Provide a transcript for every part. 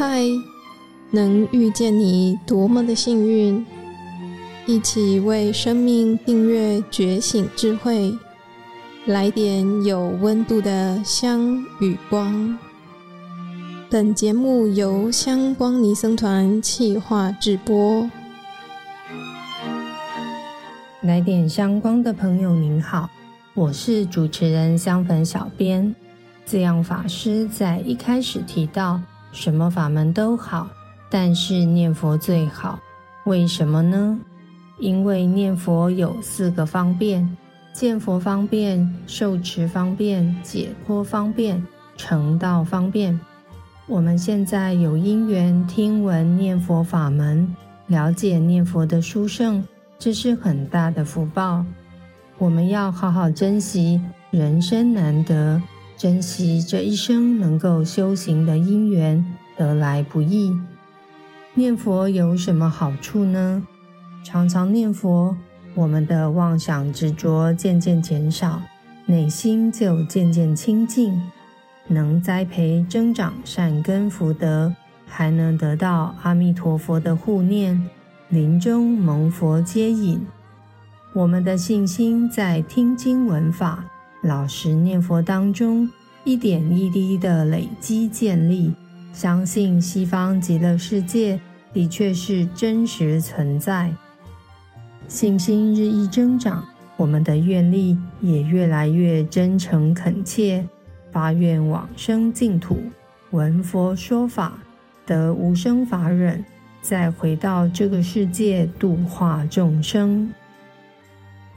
嗨，能遇见你多么的幸运！一起为生命订阅觉醒智慧，来点有温度的香与光。本节目由香光尼僧团企划制播。来点香光的朋友，您好，我是主持人香粉小编。自恙法师在一开始提到，什么法门都好，但是念佛最好。为什么呢？因为念佛有四个方便：见佛方便、受持方便、解脱方便、成道方便。我们现在有因缘听闻念佛法门，了解念佛的殊胜。这是很大的福报，我们要好好珍惜，人生难得，珍惜这一生能够修行的因缘，得来不易。念佛有什么好处呢？常常念佛，我们的妄想执着渐渐减少，内心就渐渐清净，能栽培增长善根福德，还能得到阿弥陀佛的护念。临终蒙佛接引，我们的信心在听经闻法、老实念佛当中一点一滴的累积建立。相信西方极乐世界的确是真实存在，信心日益增长，我们的愿力也越来越真诚恳切，发愿往生净土，闻佛说法，得无生法忍。再回到这个世界度化众生，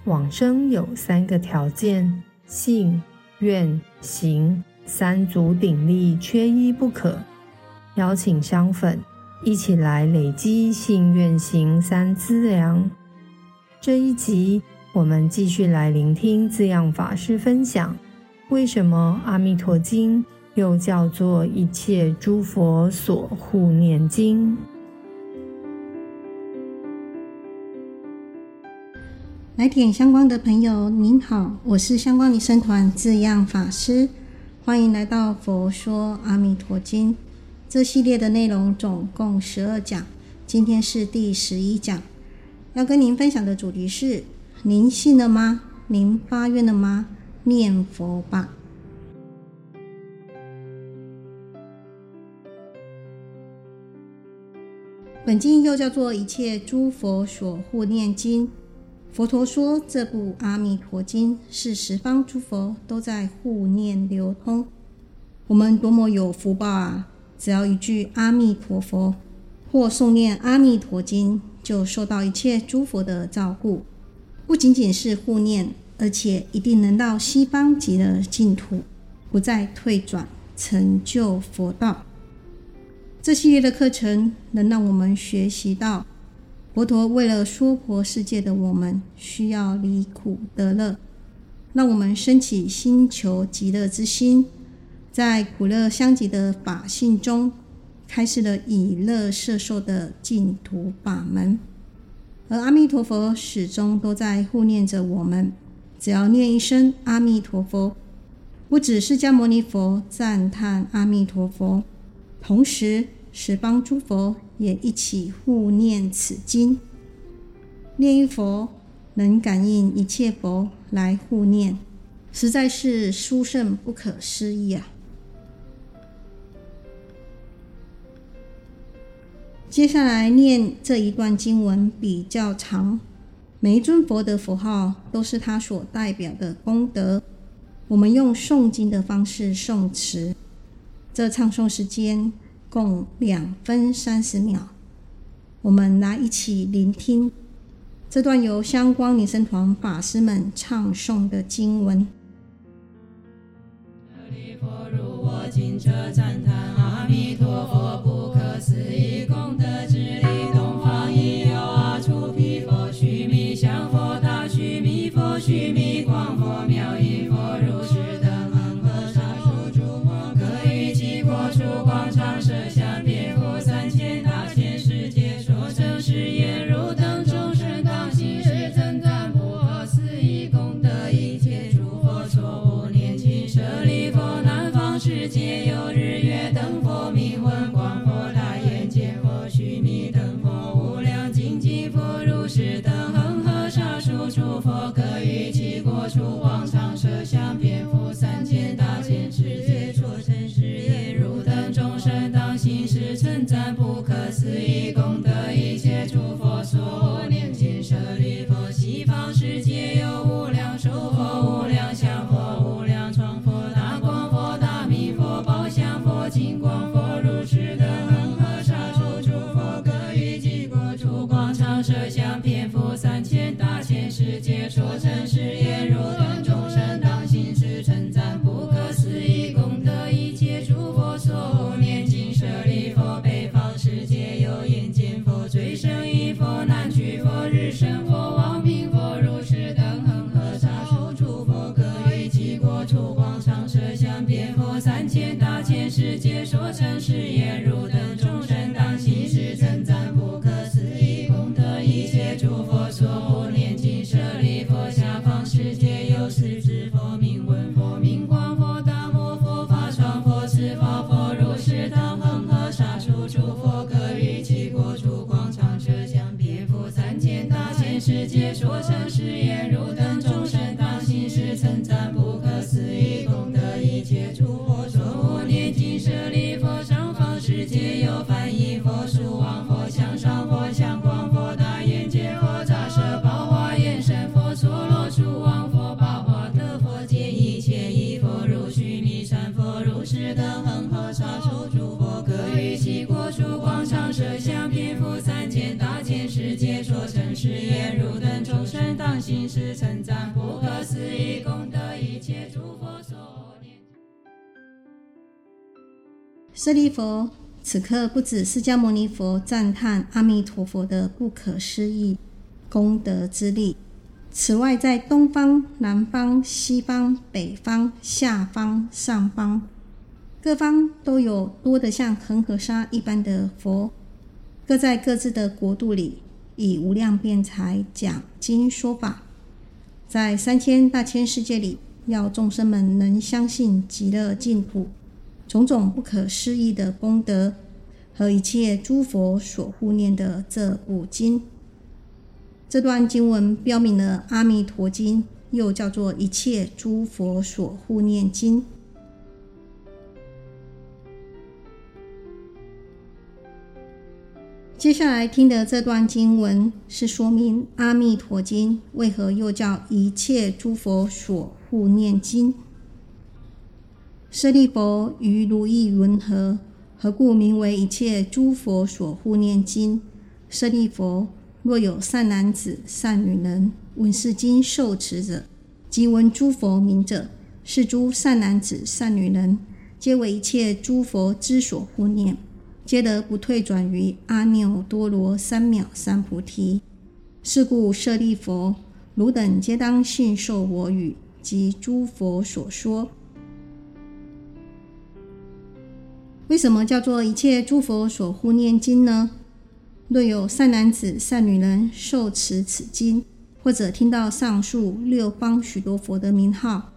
往生有三个条件：信、愿、行三足鼎立，缺一不可。邀请香粉一起来累积信愿行三资粮。这一集我们继续来聆听字样法师分享，为什么《阿弥陀经》又叫做一切诸佛所护念经？来点香光的朋友，您好，我是香光尼僧团字样法师，欢迎来到《佛说阿弥陀经》这系列的内容，总共十二讲，今天是第十一讲，要跟您分享的主题是：您信了吗？您发愿了吗？念佛吧。本经又叫做《一切诸佛所护念经》。佛陀说，这部《阿弥陀经》是十方诸佛都在护念流通。我们多么有福报啊！只要一句“阿弥陀佛”或诵念《阿弥陀经》，就受到一切诸佛的照顾。不仅仅是护念，而且一定能到西方极乐净土，不再退转，成就佛道。这系列的课程能让我们学习到。佛陀为了娑婆世界的我们，需要离苦得乐，让我们升起心求极乐之心，在苦乐相即的法性中，开示了以乐摄受的净土法门。而阿弥陀佛始终都在护念着我们，只要念一声阿弥陀佛，不止释迦牟尼佛赞叹阿弥陀佛，同时十方诸佛。也一起护念此经，念一佛能感应一切佛来护念，实在是殊胜不可思议啊！接下来念这一段经文比较长，每一尊佛的佛号都是他所代表的功德。我们用诵经的方式诵持，这唱诵时间。共两分三十秒，我们来一起聆听这段由香光尼僧团法师们唱诵的经文。说诚舍利弗，此刻不止释迦牟尼佛赞叹阿弥陀佛的不可思议功德之力，此外，在东方、南方、西方、北方、下方、上方各方都有多得像恒河沙一般的佛，各在各自的国度里，以无量辩才讲经说法，在三千大千世界里，要众生们能相信极乐净土。种种不可思议的功德和一切诸佛所护念的这部经，这段经文标明了《阿弥陀经》，又叫做一切诸佛所护念经。接下来听的这段经文是说明《阿弥陀经》为何又叫一切诸佛所护念经。舍利弗，于如意云何？何故名为一切诸佛所护念经？舍利弗，若有善男子、善女人闻是经受持者，即闻诸佛名者，是诸善男子、善女人，皆为一切诸佛之所护念，皆得不退转于阿耨多罗三藐三菩提。是故舍利弗，汝等皆当信受我语及诸佛所说。为什么叫做一切诸佛所护念经呢？若有善男子、善女人受持此经，或者听到上述六方许多佛的名号，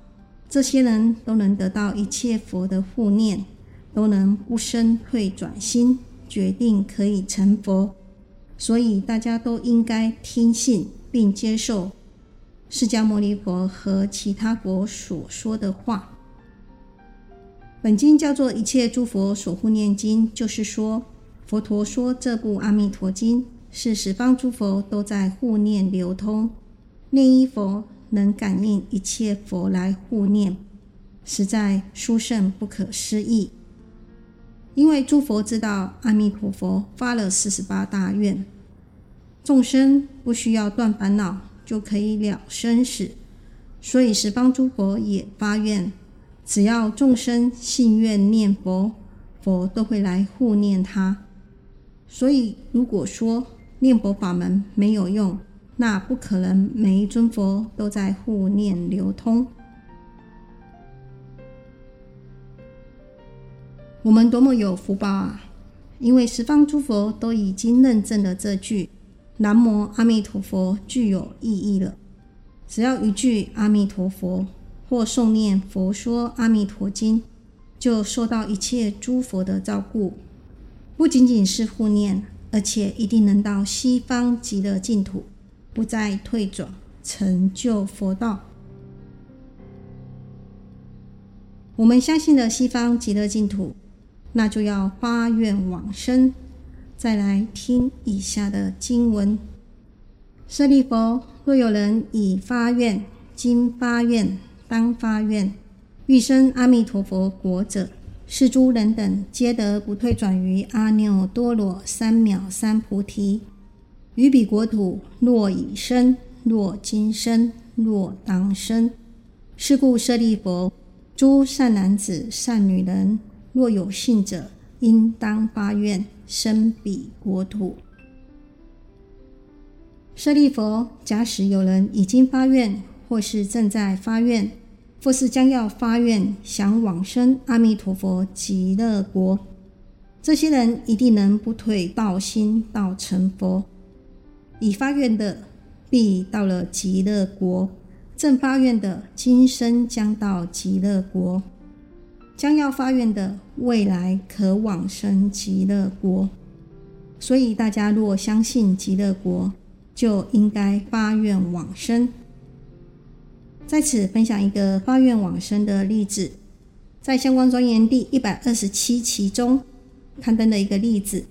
这些人都能得到一切佛的护念，都能不生退转心，决定可以成佛。所以大家都应该听信并接受释迦牟尼佛和其他佛所说的话。本经叫做《一切诸佛所护念经》，就是说，佛陀说这部《阿弥陀经》是十方诸佛都在护念流通，念一佛能感应一切佛来护念，实在殊胜不可思议。因为诸佛知道阿弥陀佛发了四十八大愿，众生不需要断烦恼就可以了生死，所以十方诸佛也发愿。只要众生信愿念佛，佛都会来护念他。所以，如果说念佛法门没有用，那不可能每一尊佛都在护念流通。我们多么有福报啊！因为十方诸佛都已经认证了这句“南无阿弥陀佛”具有意义了。只要一句阿弥陀佛。或诵念佛说《阿弥陀经》，就受到一切诸佛的照顾，不仅仅是护念，而且一定能到西方极乐净土，不再退转，成就佛道。我们相信了西方极乐净土，那就要发愿往生。再来听以下的经文：舍利弗，若有人已发愿，今发愿。当发愿，欲生阿弥陀佛国者，是诸人等皆得不退转于阿耨多罗三藐三菩提。于彼国土，若已生，若今生，若当生。是故舍利弗，诸善男子、善女人，若有信者，应当发愿生彼国土。舍利弗，假使有人已经发愿，或是正在发愿，或是将要发愿想往生阿弥陀佛极乐国，这些人一定能不退道心到成佛。已发愿的，必到了极乐国；正发愿的，今生将到极乐国；将要发愿的，未来可往生极乐国。所以，大家若相信极乐国，就应该发愿往生。在此分享一个发愿往生的例子，在《相关专研》第一百二十七期中刊登的一个例子。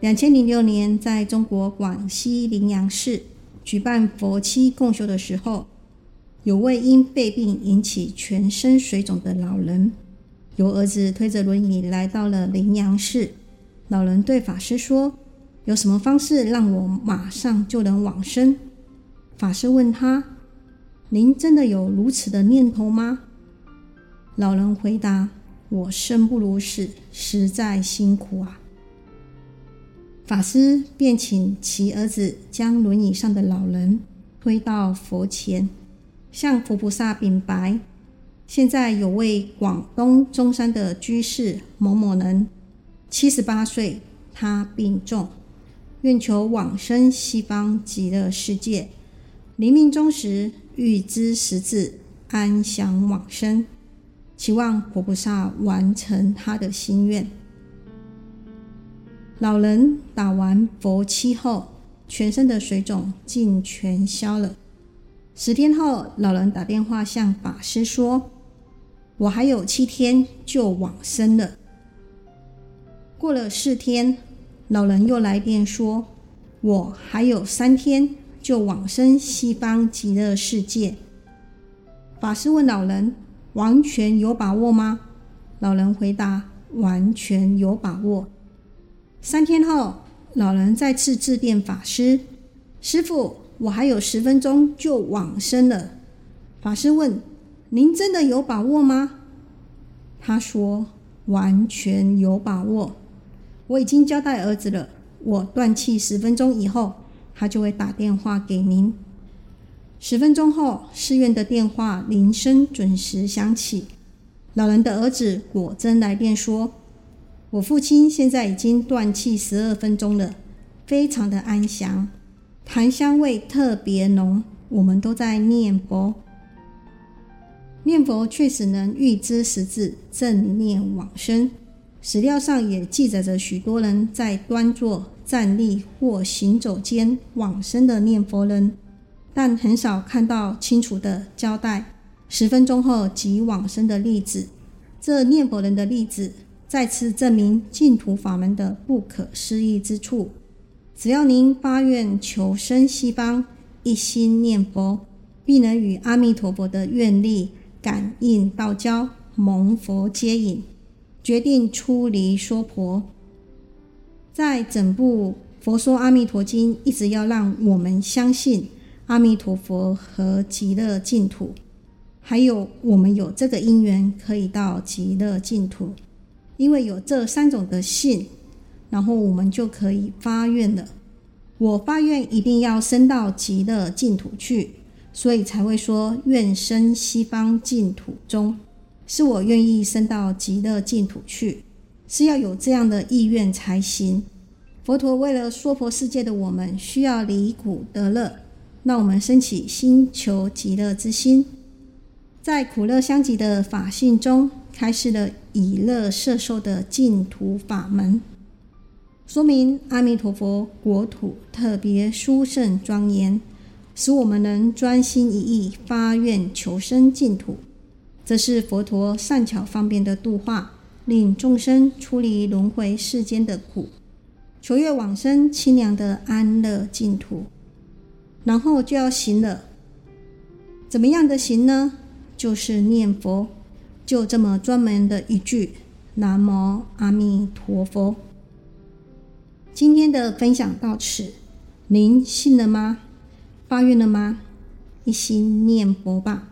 两千零六年，在中国广西临阳市举办佛七共修的时候，有位因肺病引起全身水肿的老人，由儿子推着轮椅来到了临阳市。老人对法师说：“有什么方式让我马上就能往生？”法师问他：“您真的有如此的念头吗？”老人回答：“我生不如死，实在辛苦啊。”法师便请其儿子将轮椅上的老人推到佛前，向佛菩萨禀白：“现在有位广东中山的居士某某人。”七十八岁，他病重，愿求往生西方极乐世界。临命终时，欲知时至，安详往生，期望佛菩萨完成他的心愿。老人打完佛七后，全身的水肿竟全消了。十天后，老人打电话向法师说：“我还有七天就往生了。”过了四天，老人又来电说：“我还有三天就往生西方极乐世界。”法师问老人：“完全有把握吗？”老人回答：“完全有把握。”三天后，老人再次致电法师：“师傅，我还有十分钟就往生了。”法师问：“您真的有把握吗？”他说：“完全有把握。”我已经交代儿子了，我断气十分钟以后，他就会打电话给您。十分钟后，寺院的电话铃声准时响起，老人的儿子果真来电说：“我父亲现在已经断气十二分钟了，非常的安详，檀香味特别浓，我们都在念佛。念佛确实能预知时至，正念往生。”史料上也记载着许多人在端坐、站立或行走间往生的念佛人，但很少看到清楚的交代十分钟后即往生的例子。这念佛人的例子再次证明净土法门的不可思议之处。只要您发愿求生西方，一心念佛，必能与阿弥陀佛的愿力感应道交，蒙佛接引。决定出离娑婆，在整部《佛说阿弥陀经》一直要让我们相信阿弥陀佛和极乐净土，还有我们有这个因缘可以到极乐净土，因为有这三种的信，然后我们就可以发愿了。我发愿一定要生到极乐净土去，所以才会说愿生西方净土中。是我愿意生到极乐净土去，是要有这样的意愿才行。佛陀为了娑婆世界的我们需要离苦得乐，让我们升起心求极乐之心，在苦乐相即的法性中，开示了以乐摄受的净土法门，说明阿弥陀佛国土特别殊胜庄严，使我们能专心一意发愿求生净土。这是佛陀善巧方便的度化，令众生出离轮回世间的苦，求愿往生清凉的安乐净土。然后就要行了，怎么样的行呢？就是念佛，就这么专门的一句“南无阿弥陀佛”。今天的分享到此，您信了吗？发愿了吗？一心念佛吧。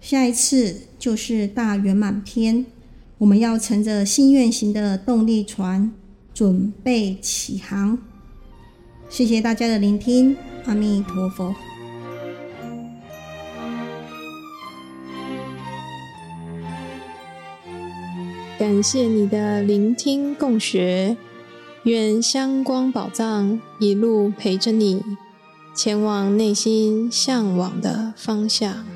下一次就是大圆满篇，我们要乘着心愿型的动力船，准备起航。谢谢大家的聆听，阿弥陀佛。感谢你的聆听共学，愿香光宝藏一路陪着你，前往内心向往的方向。